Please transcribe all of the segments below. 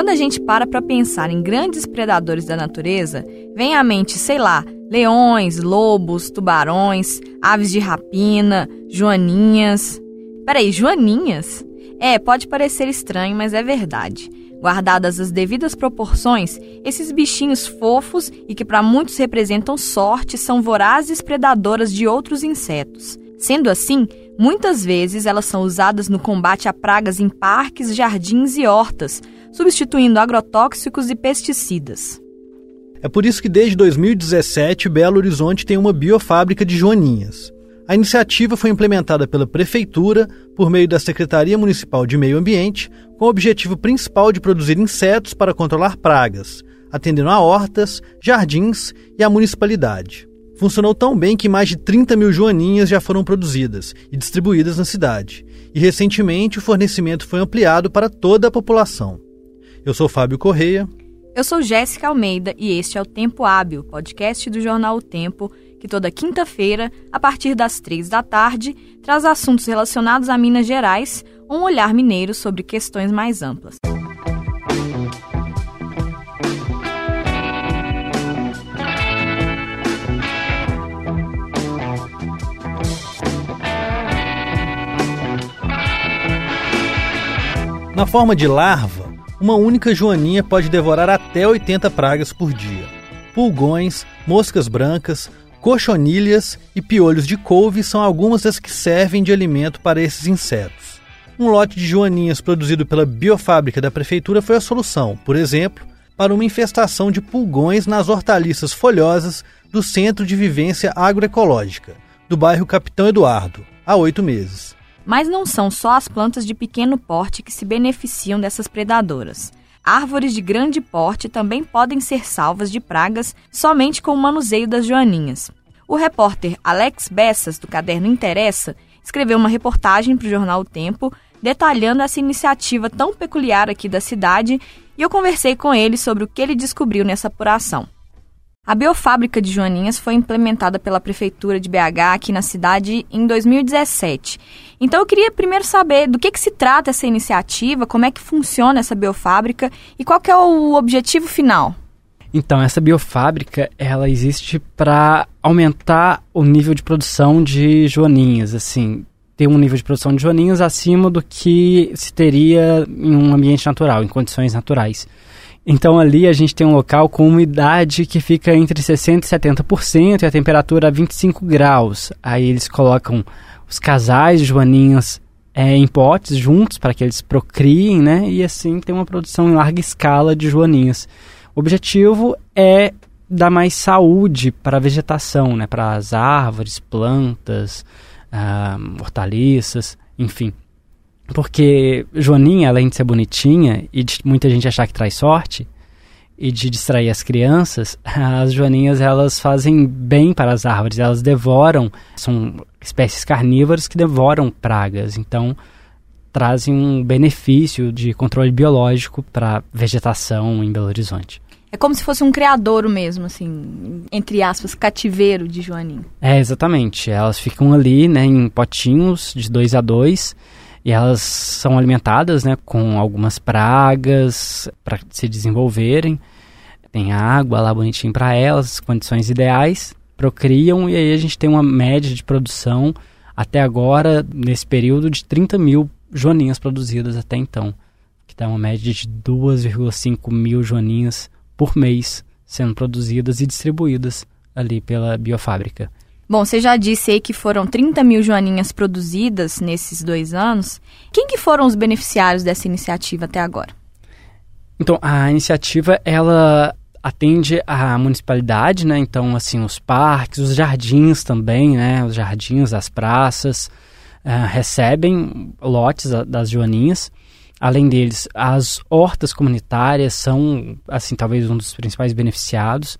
Quando a gente para para pensar em grandes predadores da natureza, vem à mente, sei lá, leões, lobos, tubarões, aves de rapina, joaninhas. Peraí, joaninhas? É, pode parecer estranho, mas é verdade. Guardadas as devidas proporções, esses bichinhos fofos e que para muitos representam sorte são vorazes predadoras de outros insetos. Sendo assim, muitas vezes elas são usadas no combate a pragas em parques, jardins e hortas, substituindo agrotóxicos e pesticidas. É por isso que desde 2017 Belo Horizonte tem uma biofábrica de joaninhas. A iniciativa foi implementada pela Prefeitura por meio da Secretaria Municipal de Meio Ambiente, com o objetivo principal de produzir insetos para controlar pragas, atendendo a hortas, jardins e a municipalidade. Funcionou tão bem que mais de 30 mil joaninhas já foram produzidas e distribuídas na cidade. E recentemente o fornecimento foi ampliado para toda a população. Eu sou Fábio Correia. Eu sou Jéssica Almeida e este é o Tempo Hábil, podcast do jornal O Tempo que toda quinta-feira, a partir das três da tarde, traz assuntos relacionados a Minas Gerais, um olhar mineiro sobre questões mais amplas. Na forma de larva, uma única joaninha pode devorar até 80 pragas por dia. Pulgões, moscas brancas, Cochonilhas e piolhos de couve são algumas das que servem de alimento para esses insetos. Um lote de joaninhas produzido pela biofábrica da prefeitura foi a solução, por exemplo, para uma infestação de pulgões nas hortaliças folhosas do Centro de Vivência Agroecológica, do bairro Capitão Eduardo, há oito meses. Mas não são só as plantas de pequeno porte que se beneficiam dessas predadoras. Árvores de grande porte também podem ser salvas de pragas somente com o manuseio das joaninhas. O repórter Alex Bessas, do caderno Interessa, escreveu uma reportagem para o jornal O Tempo detalhando essa iniciativa tão peculiar aqui da cidade e eu conversei com ele sobre o que ele descobriu nessa apuração. A biofábrica de Joaninhas foi implementada pela Prefeitura de BH aqui na cidade em 2017. Então eu queria primeiro saber do que, que se trata essa iniciativa, como é que funciona essa biofábrica e qual é o objetivo final. Então, essa biofábrica, ela existe para aumentar o nível de produção de joaninhas, assim, ter um nível de produção de joaninhas acima do que se teria em um ambiente natural, em condições naturais. Então ali a gente tem um local com umidade que fica entre 60% e 70% e a temperatura a 25 graus. Aí eles colocam os casais de joaninhas é, em potes juntos para que eles procriem, né? E assim tem uma produção em larga escala de joaninhas. O objetivo é dar mais saúde para a vegetação, né? Para as árvores, plantas, ah, hortaliças, enfim. Porque Joaninha, além de ser bonitinha e de muita gente achar que traz sorte e de distrair as crianças, as joaninhas elas fazem bem para as árvores, elas devoram, são espécies carnívoras que devoram pragas, então trazem um benefício de controle biológico para a vegetação em Belo Horizonte. É como se fosse um criadouro mesmo, assim, entre aspas, cativeiro de joaninha. É, exatamente. Elas ficam ali, né, em potinhos de dois a dois e elas são alimentadas né, com algumas pragas para se desenvolverem. Tem água lá bonitinho para elas, condições ideais, procriam e aí a gente tem uma média de produção até agora, nesse período, de 30 mil joaninhas produzidas até então, que dá uma média de 2,5 mil joaninhas por mês sendo produzidas e distribuídas ali pela biofábrica. Bom, você já disse aí que foram 30 mil joaninhas produzidas nesses dois anos. Quem que foram os beneficiários dessa iniciativa até agora? Então, a iniciativa, ela atende a municipalidade, né? Então, assim, os parques, os jardins também, né? Os jardins, as praças, uh, recebem lotes das joaninhas. Além deles, as hortas comunitárias são, assim, talvez um dos principais beneficiados.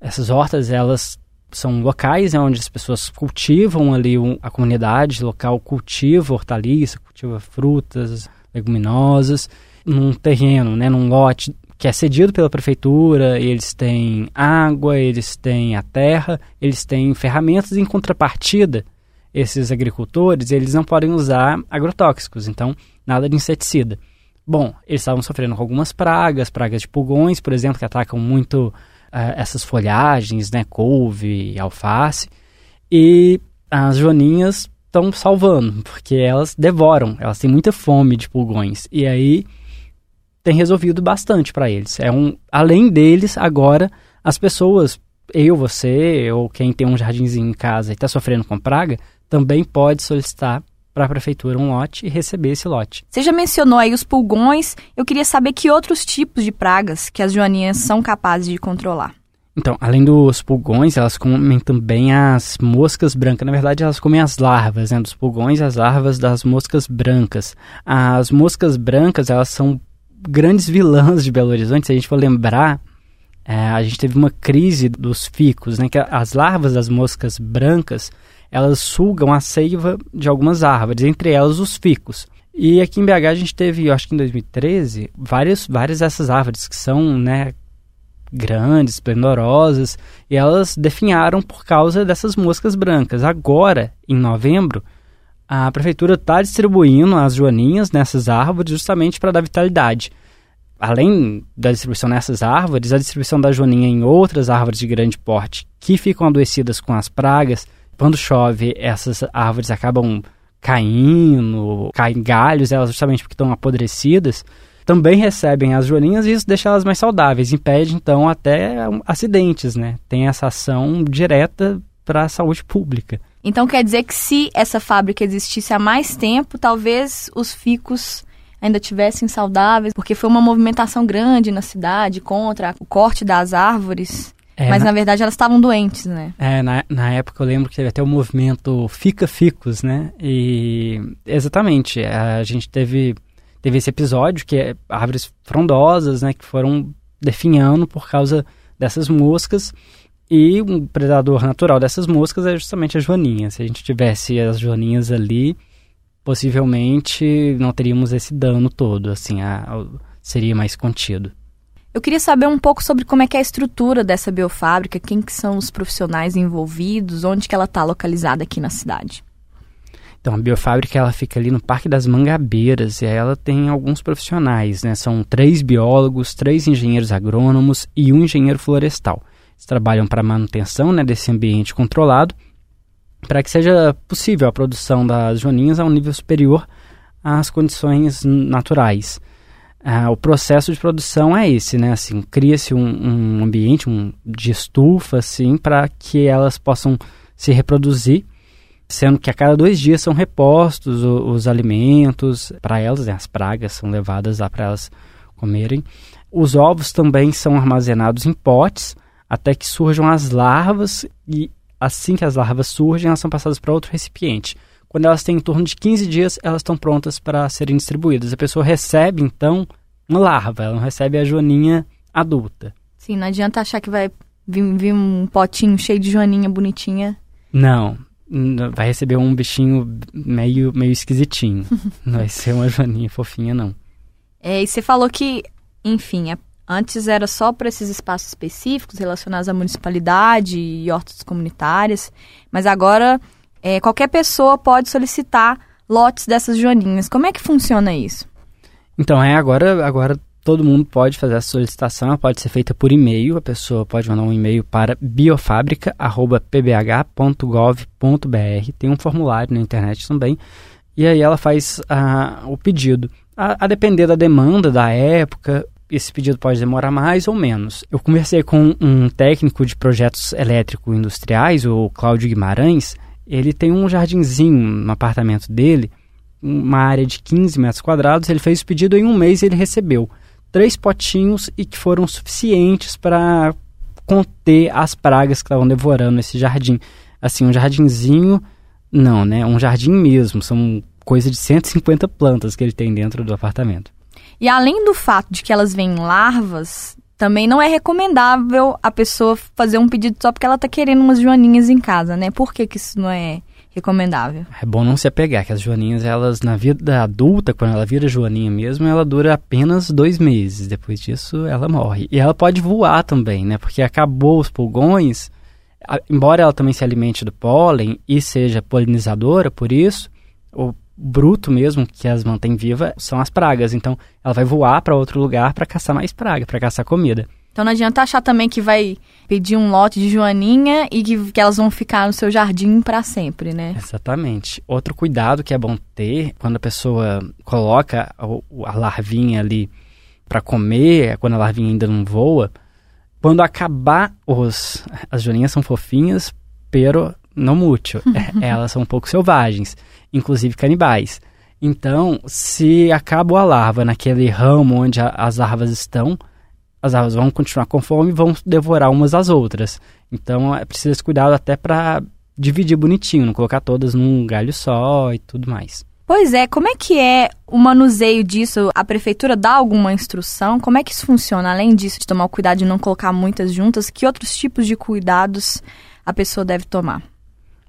Essas hortas, elas são locais né, onde as pessoas cultivam ali a comunidade local cultiva hortaliça, cultiva frutas, leguminosas, num terreno, né, num lote que é cedido pela prefeitura, eles têm água, eles têm a terra, eles têm ferramentas em contrapartida. Esses agricultores, eles não podem usar agrotóxicos, então nada de inseticida. Bom, eles estavam sofrendo com algumas pragas, pragas de pulgões, por exemplo, que atacam muito uh, essas folhagens, né, couve, alface, e as joaninhas estão salvando, porque elas devoram, elas têm muita fome de pulgões, e aí tem resolvido bastante para eles. É um, além deles, agora as pessoas, eu, você, ou quem tem um jardinzinho em casa e está sofrendo com praga, também pode solicitar para a prefeitura um lote e receber esse lote. Você já mencionou aí os pulgões, eu queria saber que outros tipos de pragas que as joaninhas são capazes de controlar. Então, além dos pulgões, elas comem também as moscas brancas. Na verdade, elas comem as larvas né, dos pulgões, as larvas das moscas brancas. As moscas brancas, elas são grandes vilãs de Belo Horizonte. Se a gente for lembrar, é, a gente teve uma crise dos ficos, né? Que as larvas das moscas brancas elas sugam a seiva de algumas árvores, entre elas os ficos. E aqui em BH a gente teve, eu acho que em 2013, várias, várias dessas árvores que são, né, grandes, esplendorosas, e elas definharam por causa dessas moscas brancas. Agora, em novembro, a prefeitura está distribuindo as joaninhas nessas árvores justamente para dar vitalidade. Além da distribuição nessas árvores, a distribuição da joaninha em outras árvores de grande porte que ficam adoecidas com as pragas quando chove, essas árvores acabam caindo, caem galhos, elas justamente porque estão apodrecidas, também recebem as joaninhas e isso deixa elas mais saudáveis, impede então até acidentes, né? Tem essa ação direta para a saúde pública. Então quer dizer que se essa fábrica existisse há mais tempo, talvez os ficos ainda tivessem saudáveis, porque foi uma movimentação grande na cidade contra o corte das árvores. É, Mas na... na... verdade elas estavam doentes, né? É, na, na época eu lembro que teve até o movimento Fica Ficos, né? E exatamente, a gente teve, teve esse episódio que é árvores frondosas, né? Que foram definhando por causa dessas moscas. E um predador natural dessas moscas é justamente a joaninha. Se a gente tivesse as joaninhas ali, possivelmente não teríamos esse dano todo, assim, a, a, seria mais contido. Eu queria saber um pouco sobre como é que é a estrutura dessa biofábrica, quem que são os profissionais envolvidos, onde que ela está localizada aqui na cidade. Então, a biofábrica ela fica ali no Parque das Mangabeiras e ela tem alguns profissionais, né? São três biólogos, três engenheiros agrônomos e um engenheiro florestal. Eles trabalham para a manutenção né, desse ambiente controlado para que seja possível a produção das joaninhas a um nível superior às condições naturais. Ah, o processo de produção é esse, né? Assim, cria-se um, um, ambiente um, de estufa, assim, para que elas possam se reproduzir, sendo que a cada dois dias são repostos os, os alimentos para elas, né? as pragas são levadas lá para elas comerem. Os ovos também são armazenados em potes até que surjam as larvas e assim que as larvas surgem, elas são passadas para outro recipiente. Quando elas têm em torno de 15 dias, elas estão prontas para serem distribuídas. A pessoa recebe, então, uma larva, ela não recebe a joaninha adulta. Sim, não adianta achar que vai vir, vir um potinho cheio de joaninha bonitinha. Não, vai receber um bichinho meio, meio esquisitinho. não vai ser uma joaninha fofinha, não. É, e você falou que, enfim, é, antes era só para esses espaços específicos relacionados à municipalidade e hortas comunitárias, mas agora é, qualquer pessoa pode solicitar lotes dessas joaninhas. Como é que funciona isso? Então, é agora, agora todo mundo pode fazer essa solicitação, ela pode ser feita por e-mail, a pessoa pode mandar um e-mail para biofábrica.pbh.gov.br, tem um formulário na internet também, e aí ela faz uh, o pedido. A, a, depender da demanda, da época, esse pedido pode demorar mais ou menos. Eu conversei com um técnico de projetos elétrico-industriais, o Cláudio Guimarães, ele tem um jardinzinho no apartamento dele, uma área de 15 metros quadrados. Ele fez o pedido em um mês e ele recebeu três potinhos e que foram suficientes para conter as pragas que estavam devorando esse jardim. Assim, um jardinzinho, não, né? Um jardim mesmo. São coisa de 150 plantas que ele tem dentro do apartamento. E além do fato de que elas vêm larvas, também não é recomendável a pessoa fazer um pedido só porque ela está querendo umas joaninhas em casa, né? Por que, que isso não é recomendável? É bom não se apegar, que as joaninhas, elas, na vida adulta, quando ela vira joaninha mesmo, ela dura apenas dois meses. Depois disso, ela morre. E ela pode voar também, né? Porque acabou os pulgões, embora ela também se alimente do pólen e seja polinizadora, por isso, o bruto mesmo que as mantém viva são as pragas. Então, ela vai voar para outro lugar para caçar mais praga, para caçar comida. Então não adianta achar também que vai pedir um lote de joaninha e que, que elas vão ficar no seu jardim para sempre, né? Exatamente. Outro cuidado que é bom ter quando a pessoa coloca a, a larvinha ali para comer, quando a larvinha ainda não voa, quando acabar os as joaninhas são fofinhas, pero não mútil. Elas são um pouco selvagens, inclusive canibais. Então, se acaba a larva naquele ramo onde a, as larvas estão, as aves vão continuar com fome e vão devorar umas às outras. Então é preciso esse cuidado até para dividir bonitinho, não colocar todas num galho só e tudo mais. Pois é, como é que é o manuseio disso? A prefeitura dá alguma instrução? Como é que isso funciona? Além disso, de tomar o cuidado de não colocar muitas juntas, que outros tipos de cuidados a pessoa deve tomar?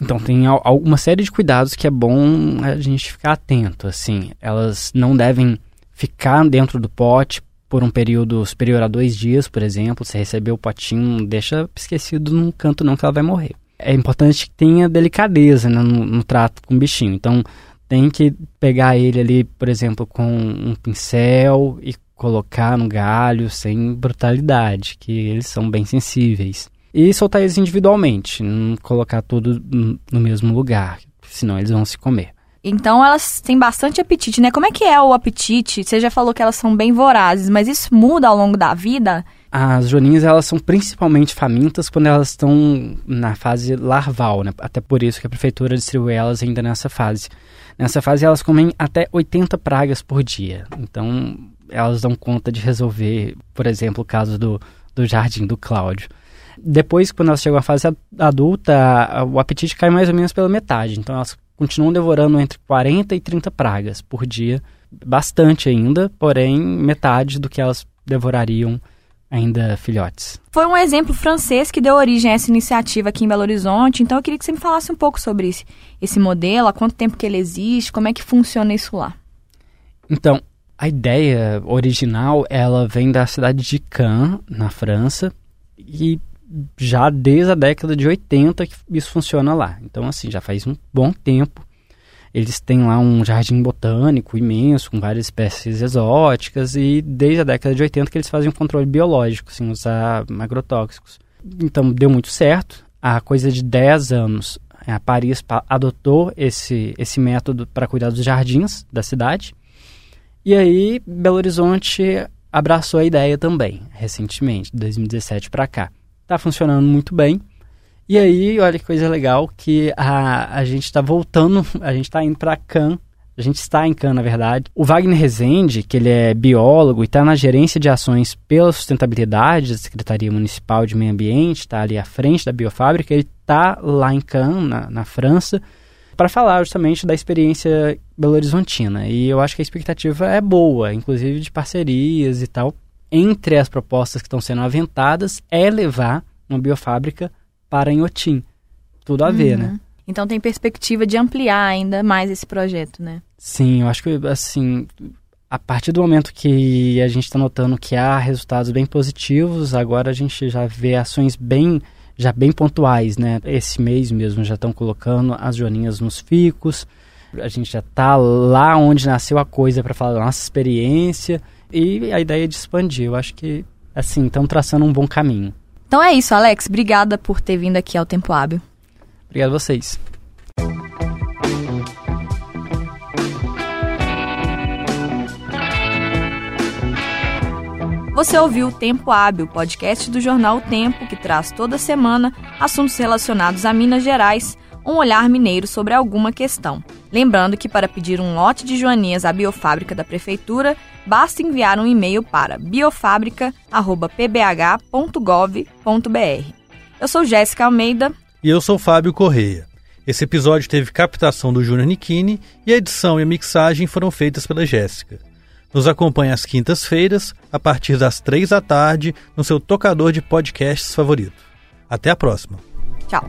Então, tem alguma série de cuidados que é bom a gente ficar atento, assim. Elas não devem ficar dentro do pote por um período superior a dois dias, por exemplo, você recebeu o potinho, deixa esquecido num canto não que ela vai morrer. É importante que tenha delicadeza né, no, no trato com o bichinho. Então, tem que pegar ele ali, por exemplo, com um pincel e colocar no galho sem brutalidade, que eles são bem sensíveis. E soltar eles individualmente, não colocar tudo no mesmo lugar, senão eles vão se comer. Então elas têm bastante apetite, né? Como é que é o apetite? Você já falou que elas são bem vorazes, mas isso muda ao longo da vida? As joaninhas, elas são principalmente famintas quando elas estão na fase larval, né? Até por isso que a prefeitura distribui elas ainda nessa fase. Nessa fase, elas comem até 80 pragas por dia. Então, elas dão conta de resolver, por exemplo, o caso do, do jardim do Cláudio. Depois, quando elas chegam à fase adulta, o apetite cai mais ou menos pela metade. Então, elas continuam devorando entre 40 e 30 pragas por dia. Bastante ainda, porém metade do que elas devorariam ainda filhotes. Foi um exemplo francês que deu origem a essa iniciativa aqui em Belo Horizonte, então eu queria que você me falasse um pouco sobre esse, esse modelo, há quanto tempo que ele existe, como é que funciona isso lá. Então, a ideia original, ela vem da cidade de Cannes, na França, e já desde a década de 80 que isso funciona lá. Então, assim, já faz um bom tempo. Eles têm lá um jardim botânico imenso, com várias espécies exóticas, e desde a década de 80 que eles fazem um controle biológico, sem usar agrotóxicos. Então, deu muito certo. Há coisa de 10 anos, a Paris adotou esse, esse método para cuidar dos jardins da cidade. E aí, Belo Horizonte abraçou a ideia também, recentemente, de 2017 para cá está funcionando muito bem. E aí, olha que coisa legal, que a, a gente está voltando, a gente está indo para Cannes, a gente está em Cannes, na verdade. O Wagner Rezende, que ele é biólogo e está na gerência de ações pela sustentabilidade da Secretaria Municipal de Meio Ambiente, está ali à frente da biofábrica, ele está lá em Cannes, na, na França, para falar justamente da experiência belo-horizontina. E eu acho que a expectativa é boa, inclusive de parcerias e tal entre as propostas que estão sendo aventadas é levar uma biofábrica para Inhotim. Tudo a ver, né? uhum. né? Então tem perspectiva de ampliar ainda mais esse projeto, né? Sim, eu acho que assim, a partir do momento que a gente está notando que há resultados bem positivos, agora a gente já vê ações bem já bem pontuais, né? Esse mês mesmo já estão colocando as joaninhas nos ficos. A gente já está lá onde nasceu a coisa para falar da nossa experiência e a ideia de expandir. Eu acho que, assim, estão traçando um bom caminho. Então é isso, Alex. Obrigada por ter vindo aqui ao Tempo Hábil. Obrigado a vocês. Você ouviu o Tempo Hábil, podcast do jornal O Tempo, que traz toda semana assuntos relacionados a Minas Gerais, um olhar mineiro sobre alguma questão. Lembrando que para pedir um lote de joaninhas à biofábrica da prefeitura, basta enviar um e-mail para biofábrica@pbh.gov.br. Eu sou Jéssica Almeida e eu sou Fábio Correia. Esse episódio teve captação do Júnior Nikini e a edição e a mixagem foram feitas pela Jéssica. Nos acompanhe às quintas-feiras, a partir das três da tarde, no seu tocador de podcasts favorito. Até a próxima. Tchau.